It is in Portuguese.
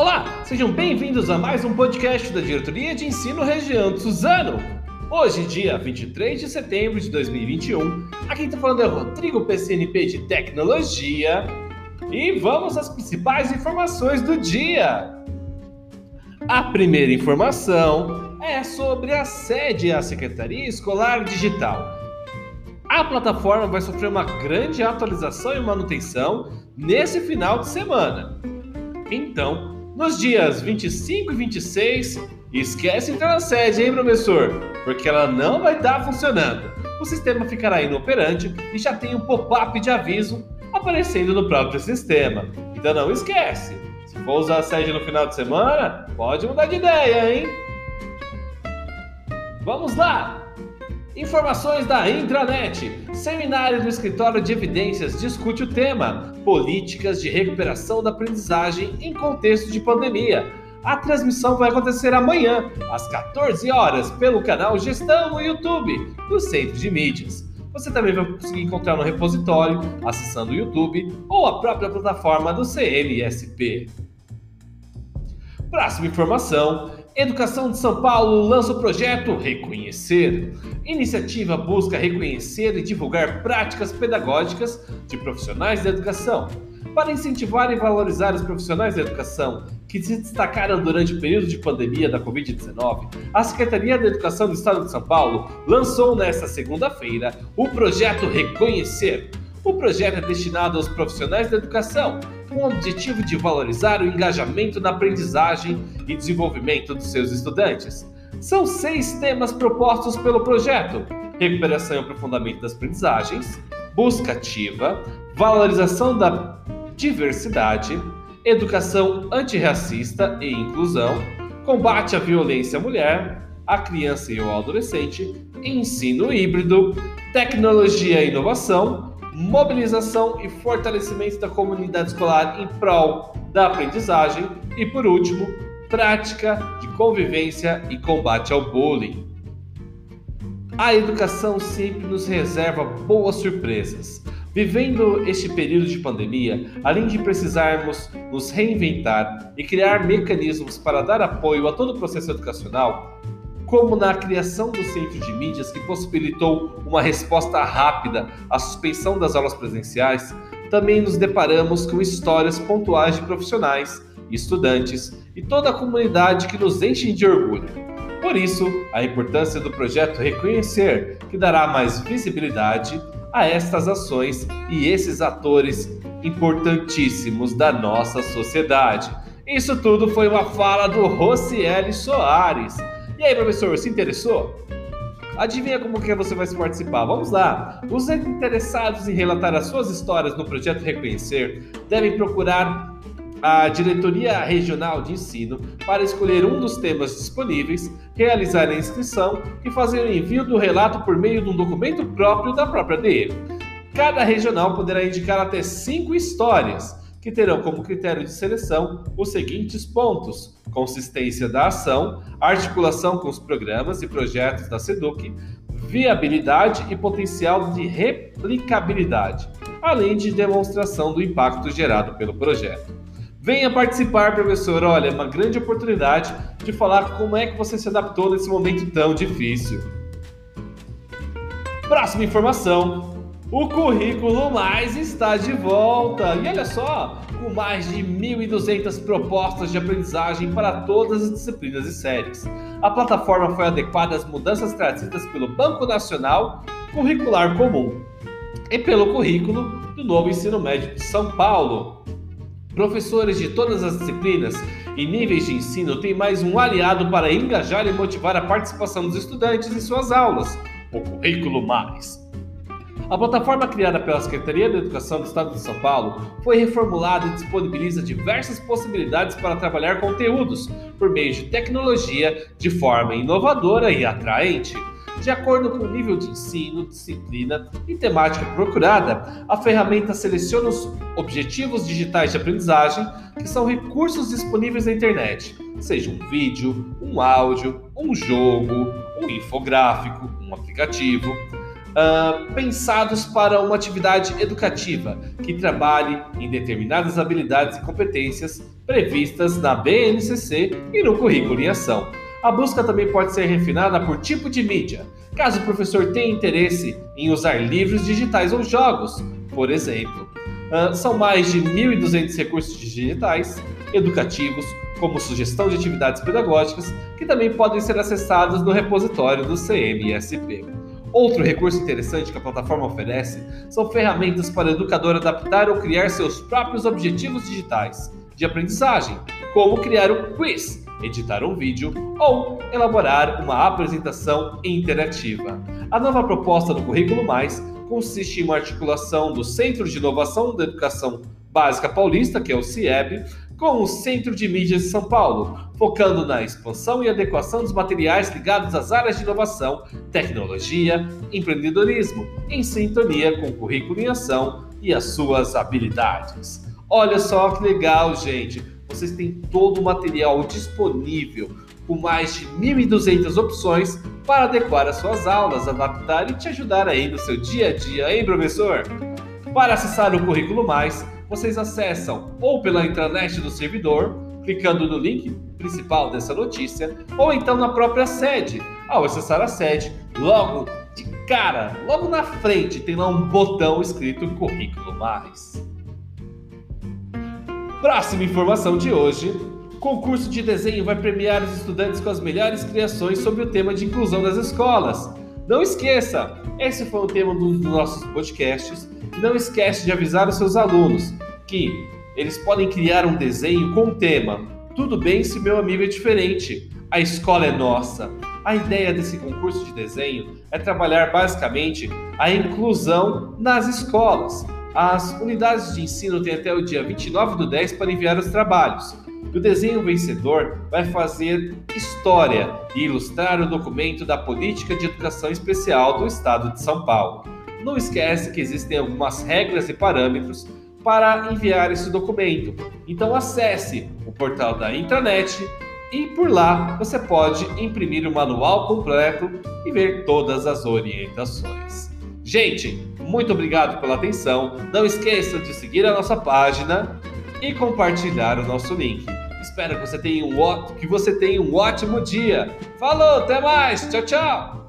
Olá, sejam bem-vindos a mais um podcast da Diretoria de Ensino Região de Suzano. Hoje, dia 23 de setembro de 2021, aqui está falando é Rodrigo PCNP de Tecnologia e vamos às principais informações do dia. A primeira informação é sobre a sede à Secretaria Escolar Digital. A plataforma vai sofrer uma grande atualização e manutenção nesse final de semana. Então, nos dias 25 e 26, esquece entrar na sede, hein, professor? Porque ela não vai estar funcionando. O sistema ficará inoperante e já tem um pop-up de aviso aparecendo no próprio sistema. Então não esquece, se for usar a sede no final de semana, pode mudar de ideia, hein? Vamos lá! Informações da intranet. Seminário do Escritório de Evidências discute o tema Políticas de Recuperação da Aprendizagem em Contexto de Pandemia. A transmissão vai acontecer amanhã, às 14 horas, pelo canal Gestão no YouTube, do Centro de Mídias. Você também vai conseguir encontrar no repositório, acessando o YouTube ou a própria plataforma do CMSP. Próxima informação Educação de São Paulo lança o projeto Reconhecer. Iniciativa busca reconhecer e divulgar práticas pedagógicas de profissionais da educação. Para incentivar e valorizar os profissionais da educação que se destacaram durante o período de pandemia da Covid-19, a Secretaria da Educação do Estado de São Paulo lançou nesta segunda-feira o projeto Reconhecer. O projeto é destinado aos profissionais da educação com o objetivo de valorizar o engajamento na aprendizagem e desenvolvimento dos seus estudantes. São seis temas propostos pelo projeto: recuperação e aprofundamento das aprendizagens, busca ativa, valorização da diversidade, educação antirracista e inclusão, combate à violência à mulher, à criança e ao adolescente, ensino híbrido, tecnologia e inovação, mobilização e fortalecimento da comunidade escolar em prol da aprendizagem e, por último, prática de convivência e combate ao bullying. A educação sempre nos reserva boas surpresas. Vivendo este período de pandemia, além de precisarmos nos reinventar e criar mecanismos para dar apoio a todo o processo educacional, como na criação do centro de mídias que possibilitou uma resposta rápida à suspensão das aulas presenciais, também nos deparamos com histórias pontuais de profissionais, estudantes e toda a comunidade que nos enchem de orgulho. Por isso, a importância do projeto Reconhecer, que dará mais visibilidade a estas ações e esses atores importantíssimos da nossa sociedade. Isso tudo foi uma fala do Rocieli Soares e aí, professor, se interessou? Adivinha como que você vai participar? Vamos lá! Os interessados em relatar as suas histórias no projeto Reconhecer devem procurar a Diretoria Regional de Ensino para escolher um dos temas disponíveis, realizar a inscrição e fazer o envio do relato por meio de um documento próprio da própria DE. Cada regional poderá indicar até cinco histórias que terão como critério de seleção os seguintes pontos: consistência da ação, articulação com os programas e projetos da SEDUC, viabilidade e potencial de replicabilidade, além de demonstração do impacto gerado pelo projeto. Venha participar, professor. Olha, é uma grande oportunidade de falar como é que você se adaptou nesse momento tão difícil. Próxima informação. O Currículo Mais está de volta! E olha só, com mais de 1.200 propostas de aprendizagem para todas as disciplinas e séries. A plataforma foi adequada às mudanças trazidas pelo Banco Nacional Curricular Comum e pelo currículo do novo ensino médio de São Paulo. Professores de todas as disciplinas e níveis de ensino têm mais um aliado para engajar e motivar a participação dos estudantes em suas aulas, o Currículo Mais. A plataforma criada pela Secretaria da Educação do Estado de São Paulo foi reformulada e disponibiliza diversas possibilidades para trabalhar conteúdos por meio de tecnologia de forma inovadora e atraente. De acordo com o nível de ensino, disciplina e temática procurada, a ferramenta seleciona os objetivos digitais de aprendizagem, que são recursos disponíveis na internet, seja um vídeo, um áudio, um jogo, um infográfico, um aplicativo uh, pensados para uma atividade educativa que trabalhe em determinadas habilidades e competências previstas na BNCC e no currículo em ação. A busca também pode ser refinada por tipo de mídia, caso o professor tenha interesse em usar livros digitais ou jogos, por exemplo. Uh, são mais de 1.200 recursos digitais educativos, como sugestão de atividades pedagógicas, que também podem ser acessados no repositório do CMSP. Outro recurso interessante que a plataforma oferece são ferramentas para o educador adaptar ou criar seus próprios objetivos digitais de aprendizagem, como criar um quiz, editar um vídeo ou elaborar uma apresentação interativa. A nova proposta do Currículo Mais consiste em uma articulação do Centro de Inovação da Educação Básica Paulista, que é o CIEB, com o Centro de Mídias de São Paulo, focando na expansão e adequação dos materiais ligados às áreas de inovação, tecnologia, empreendedorismo, em sintonia com o currículo em ação e as suas habilidades. Olha só que legal, gente! Vocês têm todo o material disponível com mais de 1.200 opções para adequar as suas aulas, adaptar e te ajudar aí no seu dia a dia, hein, professor? Para acessar o Currículo Mais, vocês acessam ou pela intranet do servidor, clicando no link principal dessa notícia, ou então na própria sede. Ao acessar a sede, logo de cara, logo na frente, tem lá um botão escrito Currículo Mais. Próxima informação de hoje Concurso de desenho vai premiar os estudantes com as melhores criações sobre o tema de inclusão das escolas. Não esqueça, esse foi o tema dos nossos podcasts. Não esquece de avisar os seus alunos que eles podem criar um desenho com o tema Tudo bem se meu amigo é diferente. A escola é nossa. A ideia desse concurso de desenho é trabalhar basicamente a inclusão nas escolas. As unidades de ensino têm até o dia 29 do 10 para enviar os trabalhos. O desenho vencedor vai fazer história e ilustrar o documento da Política de Educação Especial do Estado de São Paulo. Não esquece que existem algumas regras e parâmetros para enviar esse documento. Então acesse o portal da intranet e por lá você pode imprimir o manual completo e ver todas as orientações. Gente, muito obrigado pela atenção. Não esqueça de seguir a nossa página e compartilhar o nosso link. Espero que você tenha um, que você tenha um ótimo dia. Falou, até mais. Tchau, tchau.